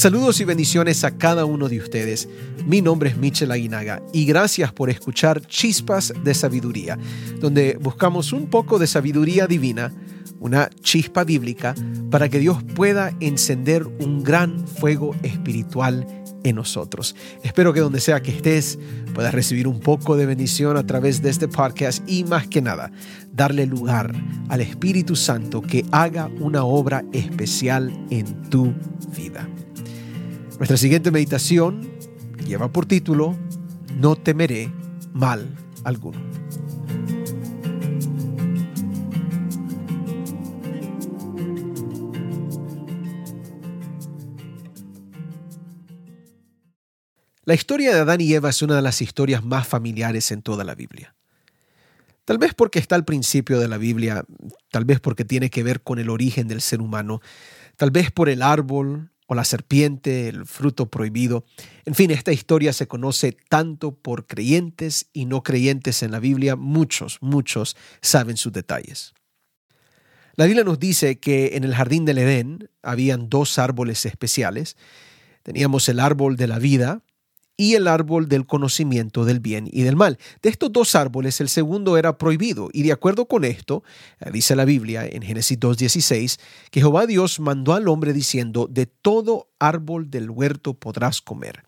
Saludos y bendiciones a cada uno de ustedes. Mi nombre es Michel Aguinaga y gracias por escuchar Chispas de Sabiduría, donde buscamos un poco de sabiduría divina, una chispa bíblica, para que Dios pueda encender un gran fuego espiritual en nosotros. Espero que donde sea que estés puedas recibir un poco de bendición a través de este podcast y más que nada, darle lugar al Espíritu Santo que haga una obra especial en tu vida. Nuestra siguiente meditación lleva por título No temeré mal alguno. La historia de Adán y Eva es una de las historias más familiares en toda la Biblia. Tal vez porque está al principio de la Biblia, tal vez porque tiene que ver con el origen del ser humano, tal vez por el árbol o la serpiente, el fruto prohibido. En fin, esta historia se conoce tanto por creyentes y no creyentes en la Biblia. Muchos, muchos saben sus detalles. La Biblia nos dice que en el jardín del Edén habían dos árboles especiales. Teníamos el árbol de la vida, y el árbol del conocimiento del bien y del mal. De estos dos árboles, el segundo era prohibido, y de acuerdo con esto, eh, dice la Biblia en Génesis 2.16, que Jehová Dios mandó al hombre diciendo, de todo árbol del huerto podrás comer,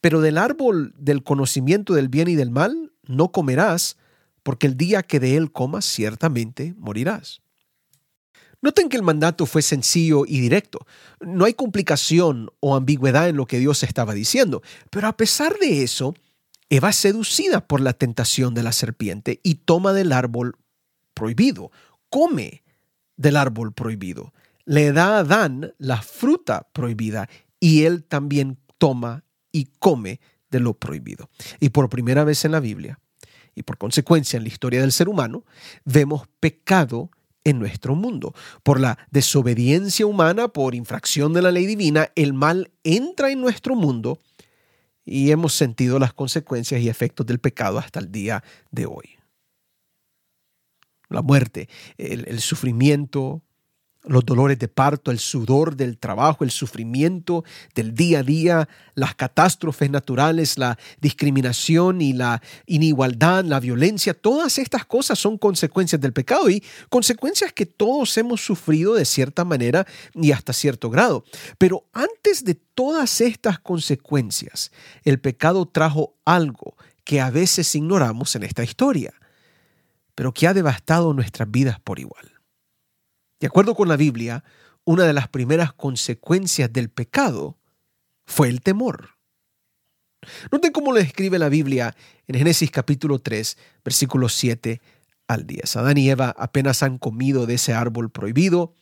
pero del árbol del conocimiento del bien y del mal no comerás, porque el día que de él comas ciertamente morirás. Noten que el mandato fue sencillo y directo. No hay complicación o ambigüedad en lo que Dios estaba diciendo. Pero a pesar de eso, Eva es seducida por la tentación de la serpiente y toma del árbol prohibido, come del árbol prohibido. Le da a Adán la fruta prohibida y él también toma y come de lo prohibido. Y por primera vez en la Biblia, y por consecuencia en la historia del ser humano, vemos pecado en nuestro mundo. Por la desobediencia humana, por infracción de la ley divina, el mal entra en nuestro mundo y hemos sentido las consecuencias y efectos del pecado hasta el día de hoy. La muerte, el, sufrimiento, los dolores de parto, el sudor del trabajo, el sufrimiento del día a día, las catástrofes naturales, la discriminación y la inigualdad, la violencia, todas estas cosas son consecuencias del pecado y consecuencias que todos hemos sufrido de cierta manera y hasta cierto grado. Pero antes de todas estas consecuencias, el pecado trajo algo que a veces ignoramos en esta historia, pero que ha devastado nuestras vidas por igual. De acuerdo con la Biblia, una de las primeras consecuencias del pecado fue el temor. Noten cómo lo describe la Biblia en Génesis capítulo 3, versículos 7 al 10. Adán y Eva apenas han comido de ese árbol prohibido,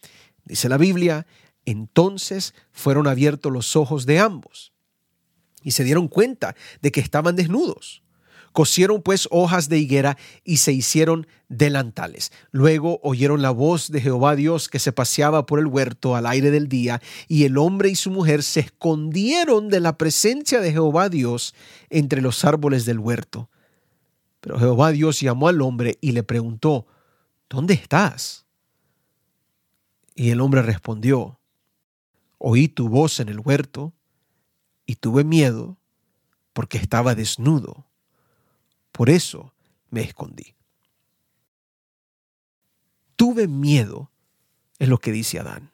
dice la Biblia, entonces fueron abiertos los ojos de ambos y se dieron cuenta de que estaban desnudos. Cosieron pues hojas de higuera y se hicieron delantales. Luego oyeron la voz de Jehová Dios que se paseaba por el huerto al aire del día, y el hombre y su mujer se escondieron de la presencia de Jehová Dios entre los árboles del huerto. Pero Jehová Dios llamó al hombre y le preguntó, ¿Dónde estás? Y el hombre respondió, Oí tu voz en el huerto y tuve miedo porque estaba desnudo por eso me escondí. Tuve miedo, es lo que dice Adán.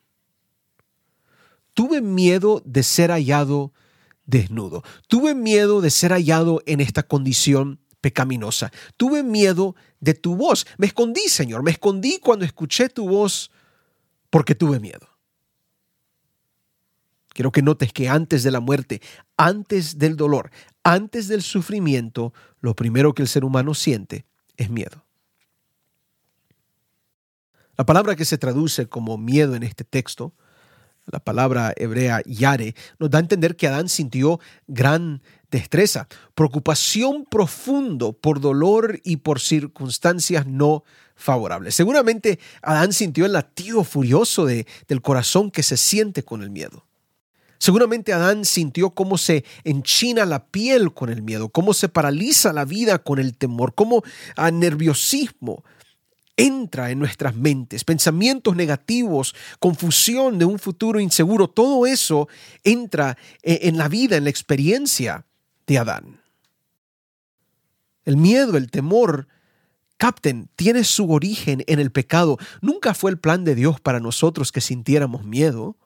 Tuve miedo de ser hallado desnudo. Tuve miedo de ser hallado en esta condición pecaminosa. Tuve miedo de tu voz. Me escondí, Señor. Me escondí cuando escuché tu voz porque tuve miedo. Quiero que notes que antes de la muerte, antes del dolor, antes del sufrimiento, lo primero que el ser humano siente es miedo. La palabra que se traduce como miedo en este texto, la palabra hebrea yare, nos da a entender que Adán sintió gran destreza, preocupación profundo por dolor y por circunstancias no favorables. Seguramente Adán sintió el latido furioso de, del corazón que se siente con el miedo. Seguramente Adán sintió cómo se enchina la piel con el miedo, cómo se paraliza la vida con el temor, cómo a nerviosismo entra en nuestras mentes, pensamientos negativos, confusión de un futuro inseguro, todo eso entra e, en la vida, en la experiencia de Adán. El miedo, el temor, capten, tiene su origen en el pecado. Nunca fue el plan de Dios para nosotros que sintiéramos miedo.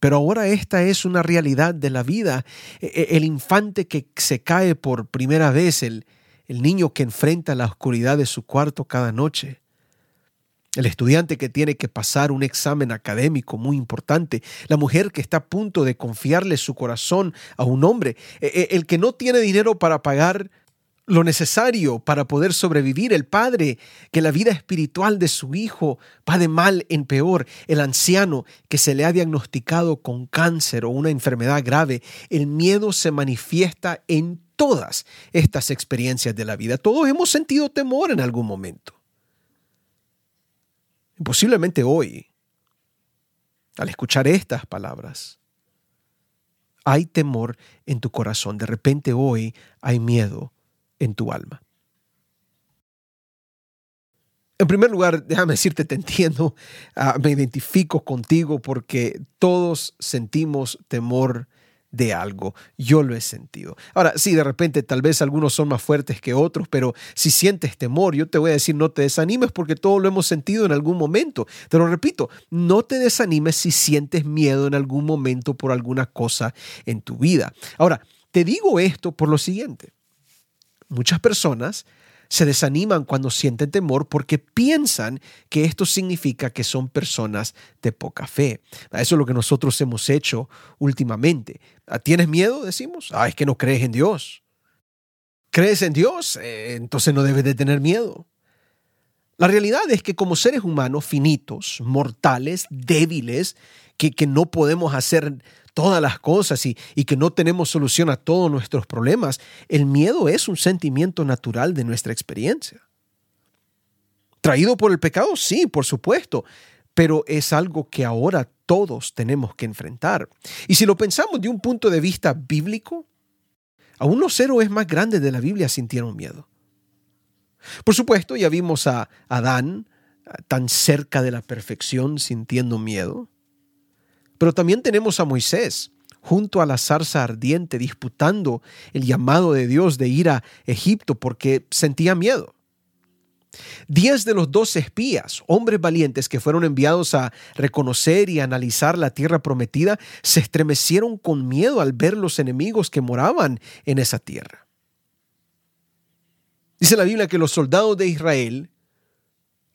Pero ahora esta es una realidad de la vida. E, e, el infante que se cae por primera vez, el, el niño que enfrenta la oscuridad de su cuarto cada noche, el estudiante que tiene que pasar un examen académico muy importante, la mujer que está a punto de confiarle su corazón a un hombre, e, el que no tiene dinero para pagar lo necesario para poder sobrevivir, el padre que la vida espiritual de su hijo va de mal en peor, el anciano que se le ha diagnosticado con cáncer o una enfermedad grave, el miedo se manifiesta en todas estas experiencias de la vida. Todos hemos sentido temor en algún momento. posiblemente hoy, al escuchar estas palabras, hay temor en tu corazón. De repente hoy hay miedo en tu alma. En primer lugar, déjame decirte, te entiendo, ah, me identifico contigo porque todos sentimos temor de algo. Yo lo he sentido. Ahora, sí, de repente tal vez algunos son más fuertes que otros, pero si sientes temor, yo te voy a decir, no te desanimes porque todos lo hemos sentido en algún momento. Te lo repito, no te desanimes si sientes miedo en algún momento por alguna cosa en tu vida. Ahora, te digo esto por lo siguiente. Muchas personas se desaniman cuando sienten temor porque piensan que esto significa que son personas de poca fe. Eso es lo que nosotros hemos hecho últimamente. Ah, ¿Tienes miedo? Decimos. Ah, es que no crees en Dios. ¿Crees en Dios? Eh, entonces no debes de tener miedo. La realidad es que como seres humanos finitos, mortales, débiles, que, que no podemos hacer todas las cosas y, que no tenemos solución a todos nuestros problemas, el miedo es un sentimiento natural de nuestra experiencia. ¿Traído por el pecado? Sí, por supuesto, pero es algo que ahora todos tenemos que enfrentar. Y si lo pensamos de un punto de vista bíblico, aún los héroes más grandes de la Biblia sintieron miedo. Por supuesto, ya vimos a Adán tan cerca de la perfección sintiendo miedo. Pero también tenemos a Moisés junto a la zarza ardiente disputando el llamado de Dios de ir a Egipto porque sentía miedo. Diez de los doce espías, hombres valientes que fueron enviados a reconocer y analizar la tierra prometida, se estremecieron con miedo al ver los enemigos que moraban en esa tierra. Dice la Biblia que los soldados de Israel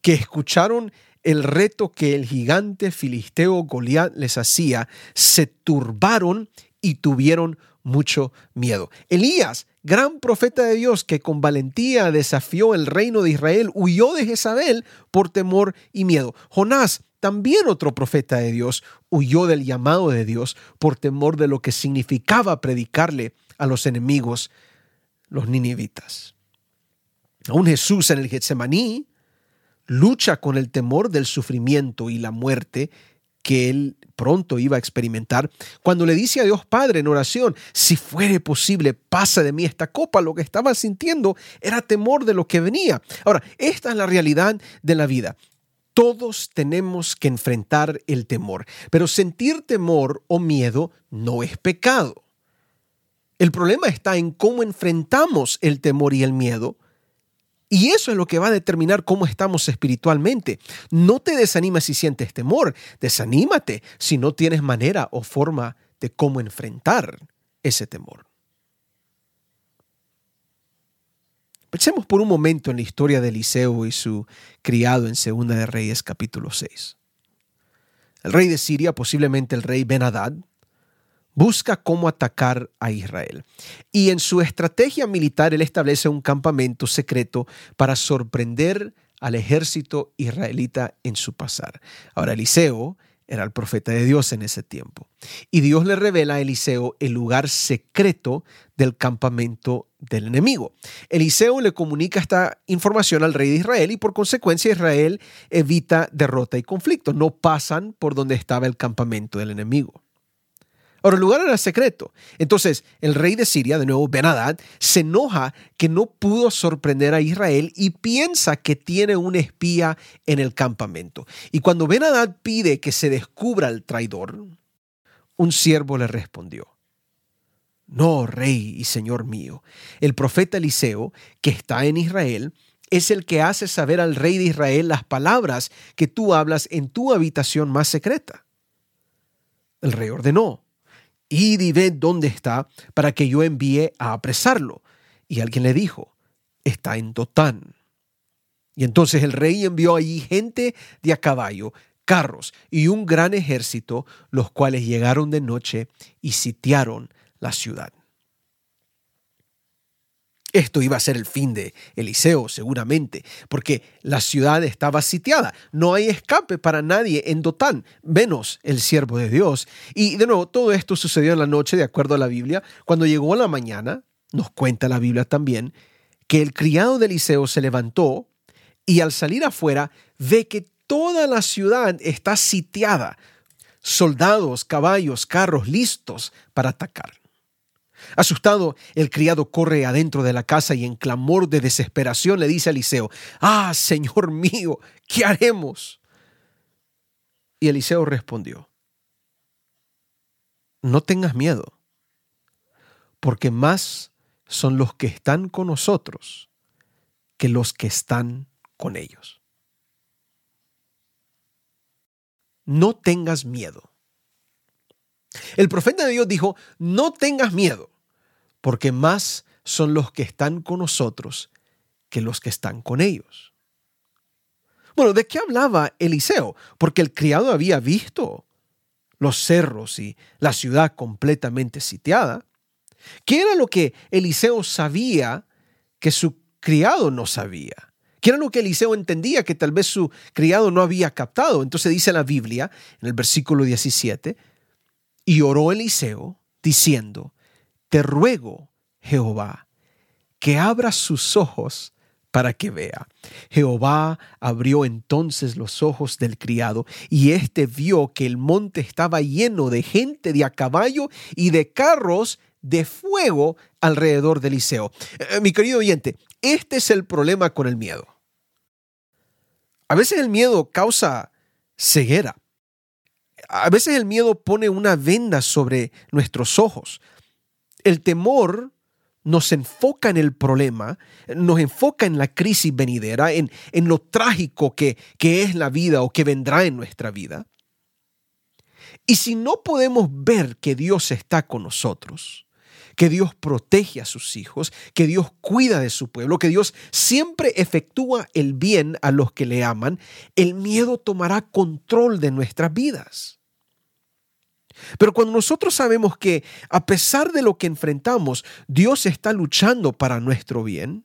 que escucharon el reto que el gigante filisteo Goliat les hacía, se turbaron y tuvieron mucho miedo. Elías, gran profeta de Dios que con valentía desafió el reino de Israel, huyó de Jezabel por temor y miedo. Jonás, también otro profeta de Dios, huyó del llamado de Dios por temor de lo que significaba predicarle a los enemigos, los ninivitas. Aún Jesús en el Getsemaní lucha con el temor del sufrimiento y la muerte que él pronto iba a experimentar, cuando le dice a Dios Padre en oración, si fuere posible, pasa de mí esta copa, lo que estaba sintiendo era temor de lo que venía. Ahora, esta es la realidad de la vida. Todos tenemos que enfrentar el temor, pero sentir temor o miedo no es pecado. El problema está en cómo enfrentamos el temor y el miedo y eso es lo que va a determinar cómo estamos espiritualmente. No te desanimes si sientes temor, desanímate si no tienes manera o forma de cómo enfrentar ese temor. Pensemos por un momento en la historia de Eliseo y su criado en Segunda de Reyes capítulo 6. El rey de Siria, posiblemente el rey ben busca cómo atacar a Israel. Y en su estrategia militar él establece un campamento secreto para sorprender al ejército israelita en su pasar. Ahora Eliseo era el profeta de Dios en ese tiempo. Y Dios le revela a Eliseo el lugar secreto del campamento del enemigo. Eliseo le comunica esta información al rey de Israel y por consecuencia Israel evita derrota y conflicto. No pasan por donde estaba el campamento del enemigo. Ahora, el lugar era secreto. Entonces, el rey de Siria, de nuevo, Ben-Hadad, se enoja que no pudo sorprender a Israel y piensa que tiene un espía en el campamento. Y cuando Ben-Hadad pide que se descubra el traidor, un siervo le respondió, No, rey y señor mío, el profeta Eliseo, que está en Israel, es el que hace saber al rey de Israel las palabras que tú hablas en tu habitación más secreta. El rey ordenó, id y ved dónde está para que yo envíe a apresarlo. Y alguien le dijo, está en Dotán. Y entonces el rey envió allí gente de a caballo, carros y un gran ejército, los cuales llegaron de noche y sitiaron la ciudad. Esto iba a ser el fin de Eliseo, seguramente, porque la ciudad estaba sitiada. No hay escape para nadie en Dotán, menos el siervo de Dios. Y de nuevo, todo esto sucedió en la noche, de acuerdo a la Biblia. Cuando llegó la mañana, nos cuenta la Biblia también, que el criado de Eliseo se levantó y al salir afuera ve que toda la ciudad está sitiada. Soldados, caballos, carros listos para atacar. Asustado, el criado corre adentro de la casa y en clamor de desesperación le dice a Eliseo, Ah, Señor mío, ¿qué haremos? Y Eliseo respondió, No tengas miedo, porque más son los que están con nosotros que los que están con ellos. No tengas miedo. El profeta de Dios dijo, no tengas miedo, porque más son los que están con nosotros que los que están con ellos. Bueno, ¿de qué hablaba Eliseo? Porque el criado había visto los cerros y la ciudad completamente sitiada. ¿Qué era lo que Eliseo sabía que su criado no sabía? ¿Qué era lo que Eliseo entendía que tal vez su criado no había captado? Entonces dice la Biblia, en el versículo 17, y oró Eliseo, diciendo, Te ruego, Jehová, que abra sus ojos para que vea. Jehová abrió entonces los ojos del criado, y éste vio que el monte estaba lleno de gente de a caballo y de carros de fuego alrededor de Eliseo. Eh, mi querido oyente, este es el problema con el miedo. A veces el miedo causa ceguera a veces el miedo pone una venda sobre nuestros ojos. El temor nos enfoca en el problema, nos enfoca en la crisis venidera, en, en lo trágico que, que es la vida o que vendrá en nuestra vida. Y si no podemos ver que Dios está con nosotros, que Dios protege a sus hijos, que Dios cuida de su pueblo, que Dios siempre efectúa el bien a los que le aman, el miedo tomará control de nuestras vidas. Pero cuando nosotros sabemos que a pesar de lo que enfrentamos, Dios está luchando para nuestro bien,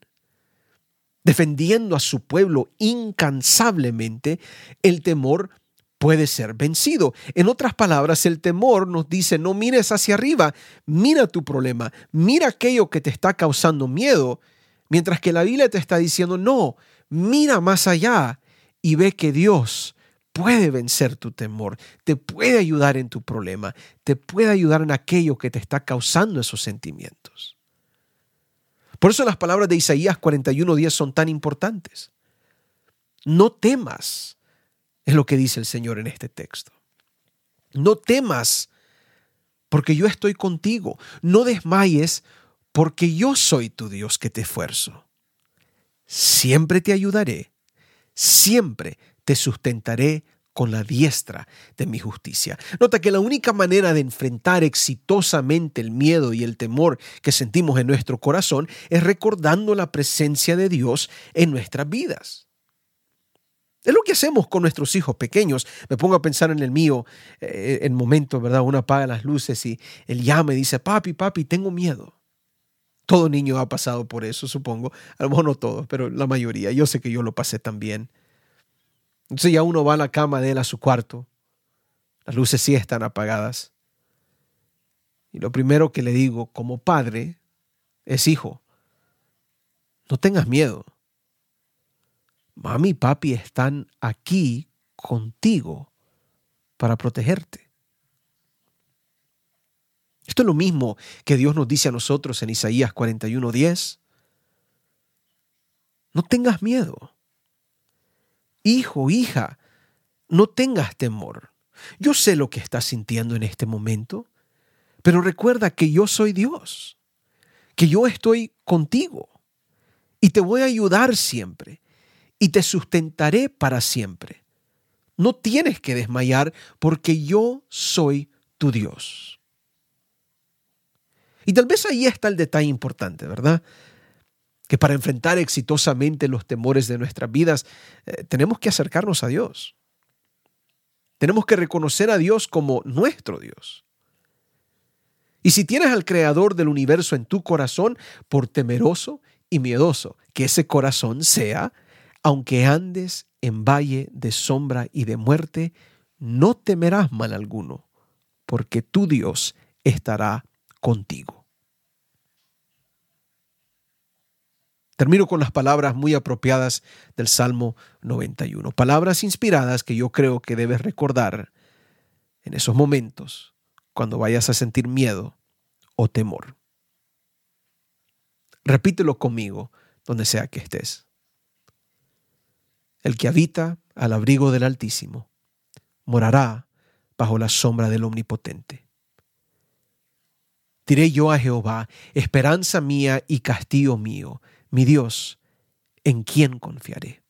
defendiendo a su pueblo incansablemente, el temor puede ser vencido. En otras palabras, el temor nos dice, no mires hacia arriba, mira tu problema, mira aquello que te está causando miedo, mientras que la Biblia te está diciendo, no, mira más allá y ve que Dios puede vencer tu temor, te puede ayudar en tu problema, te puede ayudar en aquello que te está causando esos sentimientos. Por eso las palabras de Isaías 41:10 son tan importantes. No temas, es lo que dice el Señor en este texto. No temas, porque yo estoy contigo. No desmayes, porque yo soy tu Dios que te esfuerzo. Siempre te ayudaré, siempre te sustentaré con la diestra de mi justicia. Nota que la única manera de enfrentar exitosamente el miedo y el temor que sentimos en nuestro corazón es recordando la presencia de Dios en nuestras vidas. Es lo que hacemos con nuestros hijos pequeños. Me pongo a pensar en el mío, eh, en momentos, ¿verdad? Uno apaga las luces y él llama y dice, papi, papi, tengo miedo. Todo niño ha pasado por eso, supongo. A lo mejor no todos, pero la mayoría. Yo sé que yo lo pasé también. Entonces ya uno va a la cama de él a su cuarto. Las luces sí están apagadas. Y lo primero que le digo como padre es, hijo, no tengas miedo. Mami y papi están aquí contigo para protegerte. Esto es lo mismo que Dios nos dice a nosotros en Isaías 41:10. No tengas miedo. Hijo, hija, no tengas temor. Yo sé lo que estás sintiendo en este momento, pero recuerda que yo soy Dios, que yo estoy contigo y te voy a ayudar siempre y te sustentaré para siempre. No tienes que desmayar porque yo soy tu Dios. Y tal vez ahí está el detalle importante, ¿verdad? Que para enfrentar exitosamente los temores de nuestras vidas, eh, tenemos que acercarnos a Dios. Tenemos que reconocer a Dios como nuestro Dios. Y si tienes al Creador del universo en tu corazón, por temeroso y miedoso que ese corazón sea, aunque andes en valle de sombra y de muerte, no temerás mal alguno, porque tu Dios estará contigo. Termino con las palabras muy apropiadas del Salmo 91, palabras inspiradas que yo creo que debes recordar en esos momentos cuando vayas a sentir miedo o temor. Repítelo conmigo donde sea que estés. El que habita al abrigo del Altísimo morará bajo la sombra del Omnipotente. Diré yo a Jehová, esperanza mía y castillo mío, mi Dios, en quien confiaré.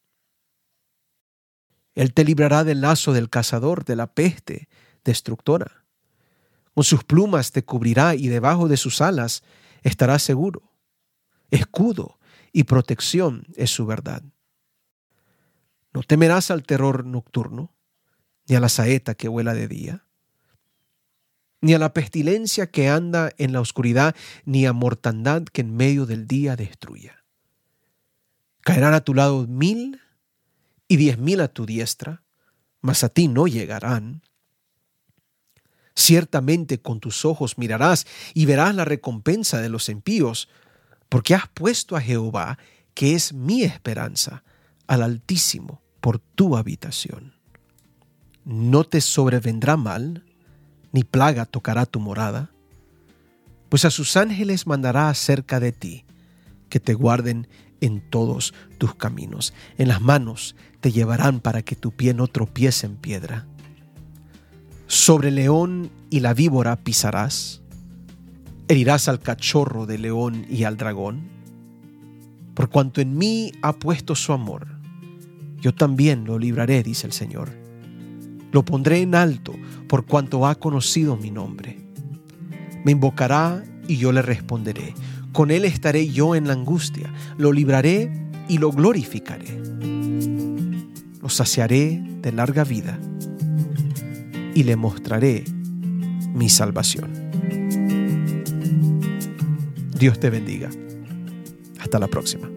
Él te librará del lazo del cazador, de la peste destructora. Con sus plumas te cubrirá y debajo de sus alas estarás seguro. Escudo y protección es su verdad. No temerás al terror nocturno, ni a la saeta que vuela de día ni a la pestilencia que anda en la oscuridad, ni a mortandad que en medio del día destruya. Caerán a tu lado mil y diez mil a tu diestra, mas a ti no llegarán. Ciertamente con tus ojos mirarás y verás la recompensa de los impíos, porque has puesto a Jehová, que es mi esperanza, al Altísimo, por tu habitación. No te sobrevendrá mal, ni plaga tocará tu morada, pues a sus ángeles mandará acerca de ti, que te guarden en todos tus caminos. En las manos te llevarán para que tu pie no tropiece en piedra. Sobre el león y la víbora pisarás. Herirás al cachorro de león y al dragón. Por cuanto en mí ha puesto su amor, yo también lo libraré, dice el Señor lo pondré en alto por cuanto ha conocido mi nombre. Me invocará y yo le responderé. Con él estaré yo en la angustia. Lo libraré y lo glorificaré. Lo saciaré de larga vida y le mostraré mi salvación. Dios te bendiga. Hasta la próxima.